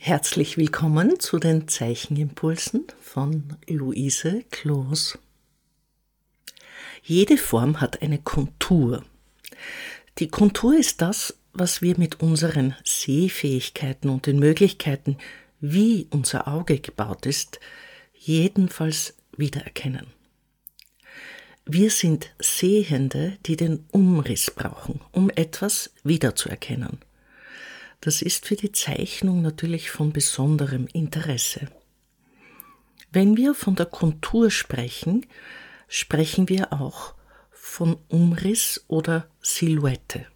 Herzlich willkommen zu den Zeichenimpulsen von Luise Kloos. Jede Form hat eine Kontur. Die Kontur ist das, was wir mit unseren Sehfähigkeiten und den Möglichkeiten, wie unser Auge gebaut ist, jedenfalls wiedererkennen. Wir sind Sehende, die den Umriss brauchen, um etwas wiederzuerkennen. Das ist für die Zeichnung natürlich von besonderem Interesse. Wenn wir von der Kontur sprechen, sprechen wir auch von Umriss oder Silhouette.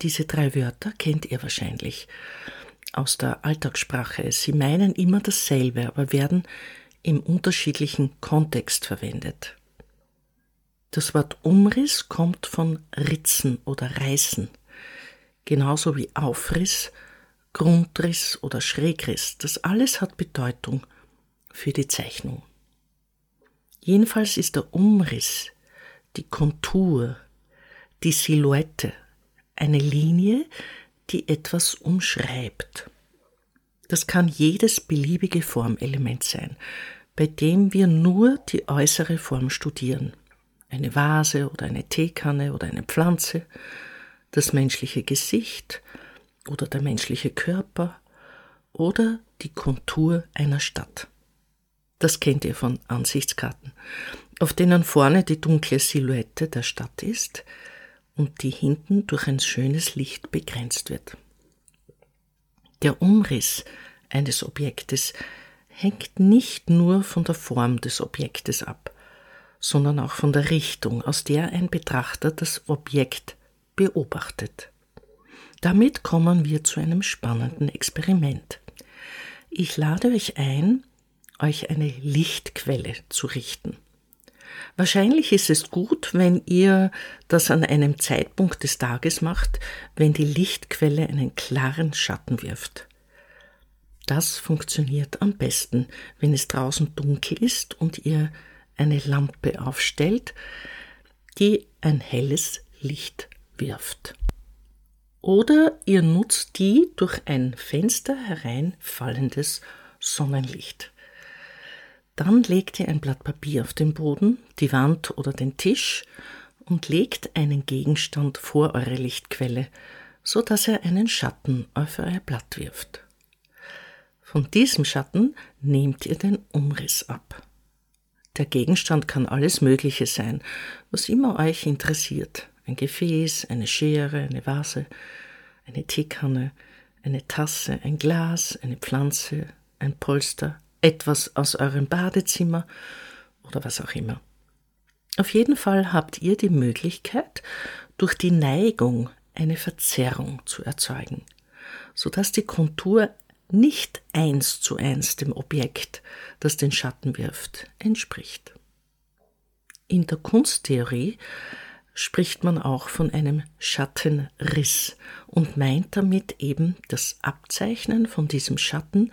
Diese drei Wörter kennt ihr wahrscheinlich aus der Alltagssprache. Sie meinen immer dasselbe, aber werden im unterschiedlichen Kontext verwendet. Das Wort Umriss kommt von Ritzen oder Reißen genauso wie Aufriss, Grundriss oder Schrägriss. Das alles hat Bedeutung für die Zeichnung. Jedenfalls ist der Umriss, die Kontur, die Silhouette eine Linie, die etwas umschreibt. Das kann jedes beliebige Formelement sein, bei dem wir nur die äußere Form studieren. Eine Vase oder eine Teekanne oder eine Pflanze, das menschliche Gesicht oder der menschliche Körper oder die Kontur einer Stadt. Das kennt ihr von Ansichtskarten, auf denen vorne die dunkle Silhouette der Stadt ist und die hinten durch ein schönes Licht begrenzt wird. Der Umriss eines Objektes hängt nicht nur von der Form des Objektes ab, sondern auch von der Richtung, aus der ein Betrachter das Objekt beobachtet. Damit kommen wir zu einem spannenden Experiment. Ich lade euch ein, euch eine Lichtquelle zu richten. Wahrscheinlich ist es gut, wenn ihr das an einem Zeitpunkt des Tages macht, wenn die Lichtquelle einen klaren Schatten wirft. Das funktioniert am besten, wenn es draußen dunkel ist und ihr eine Lampe aufstellt, die ein helles Licht wirft. Oder ihr nutzt die durch ein Fenster hereinfallendes Sonnenlicht. Dann legt ihr ein Blatt Papier auf den Boden, die Wand oder den Tisch und legt einen Gegenstand vor eure Lichtquelle, so dass er einen Schatten auf euer Blatt wirft. Von diesem Schatten nehmt ihr den Umriss ab. Der Gegenstand kann alles Mögliche sein, was immer euch interessiert ein Gefäß, eine Schere, eine Vase, eine Teekanne, eine Tasse, ein Glas, eine Pflanze, ein Polster, etwas aus eurem Badezimmer oder was auch immer. Auf jeden Fall habt ihr die Möglichkeit, durch die Neigung eine Verzerrung zu erzeugen, sodass die Kontur nicht eins zu eins dem Objekt, das den Schatten wirft, entspricht. In der Kunsttheorie spricht man auch von einem Schattenriss und meint damit eben das Abzeichnen von diesem Schatten,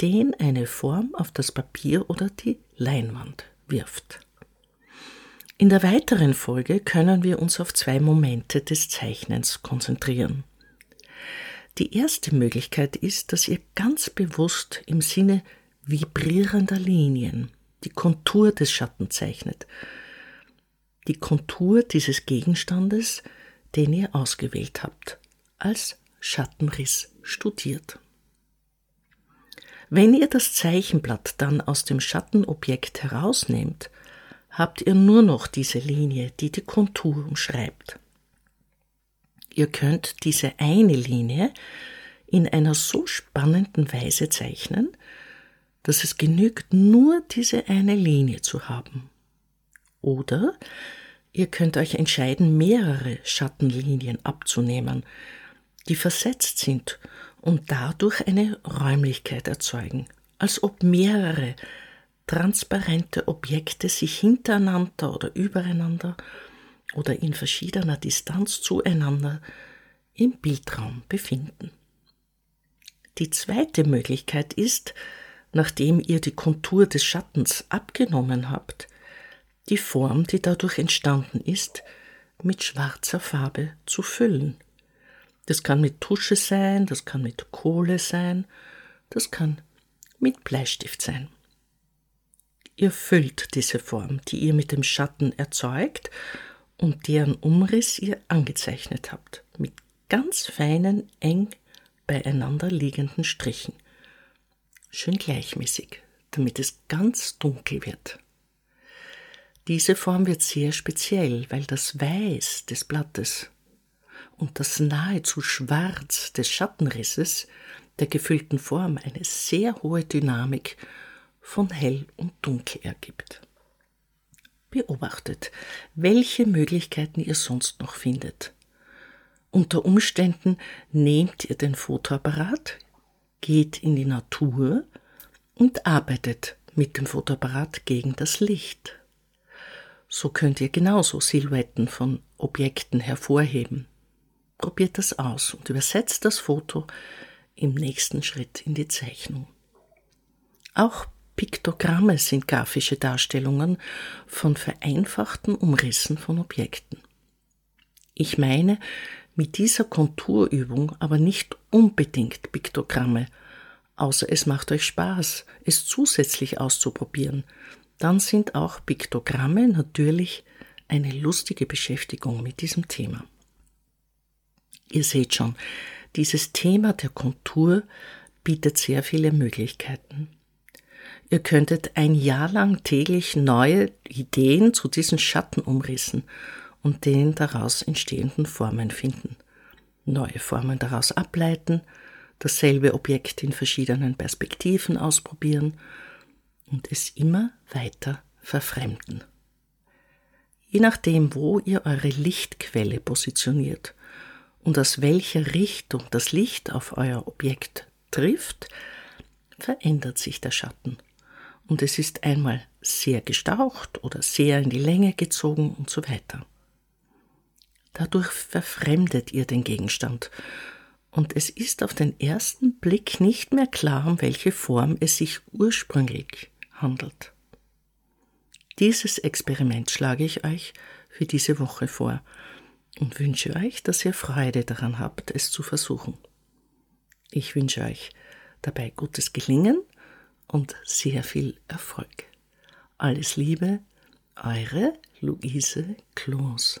den eine Form auf das Papier oder die Leinwand wirft. In der weiteren Folge können wir uns auf zwei Momente des Zeichnens konzentrieren. Die erste Möglichkeit ist, dass ihr ganz bewusst im Sinne vibrierender Linien die Kontur des Schatten zeichnet, die Kontur dieses Gegenstandes, den ihr ausgewählt habt, als Schattenriss studiert. Wenn ihr das Zeichenblatt dann aus dem Schattenobjekt herausnehmt, habt ihr nur noch diese Linie, die die Kontur umschreibt. Ihr könnt diese eine Linie in einer so spannenden Weise zeichnen, dass es genügt, nur diese eine Linie zu haben. Oder ihr könnt euch entscheiden, mehrere Schattenlinien abzunehmen, die versetzt sind und dadurch eine Räumlichkeit erzeugen, als ob mehrere transparente Objekte sich hintereinander oder übereinander oder in verschiedener Distanz zueinander im Bildraum befinden. Die zweite Möglichkeit ist, nachdem ihr die Kontur des Schattens abgenommen habt, die Form, die dadurch entstanden ist, mit schwarzer Farbe zu füllen. Das kann mit Tusche sein, das kann mit Kohle sein Das kann mit Bleistift sein. Ihr füllt diese Form, die ihr mit dem Schatten erzeugt und deren Umriss ihr angezeichnet habt, mit ganz feinen, eng beieinander liegenden Strichen. Schön gleichmäßig, damit es ganz dunkel wird. Diese Form wird sehr speziell, weil das Weiß des Blattes und das nahezu Schwarz des Schattenrisses der gefüllten Form eine sehr hohe Dynamik von hell und dunkel ergibt. Beobachtet, welche Möglichkeiten ihr sonst noch findet. Unter Umständen nehmt ihr den Fotoapparat, geht in die Natur und arbeitet mit dem Fotoapparat gegen das Licht. So könnt ihr genauso Silhouetten von Objekten hervorheben. Probiert das aus und übersetzt das Foto im nächsten Schritt in die Zeichnung. Auch Piktogramme sind grafische Darstellungen von vereinfachten Umrissen von Objekten. Ich meine mit dieser Konturübung aber nicht unbedingt Piktogramme, außer es macht euch Spaß, es zusätzlich auszuprobieren, dann sind auch Piktogramme natürlich eine lustige Beschäftigung mit diesem Thema. Ihr seht schon, dieses Thema der Kontur bietet sehr viele Möglichkeiten. Ihr könntet ein Jahr lang täglich neue Ideen zu diesen Schattenumrissen und den daraus entstehenden Formen finden, neue Formen daraus ableiten, dasselbe Objekt in verschiedenen Perspektiven ausprobieren und es immer weiter verfremden. Je nachdem, wo ihr eure Lichtquelle positioniert und aus welcher Richtung das Licht auf euer Objekt trifft, verändert sich der Schatten. Und es ist einmal sehr gestaucht oder sehr in die Länge gezogen und so weiter. Dadurch verfremdet ihr den Gegenstand und es ist auf den ersten Blick nicht mehr klar, um welche Form es sich ursprünglich handelt. Dieses Experiment schlage ich euch für diese Woche vor und wünsche euch, dass ihr Freude daran habt, es zu versuchen. Ich wünsche euch dabei gutes Gelingen und sehr viel Erfolg. Alles Liebe, eure Luise Kloos.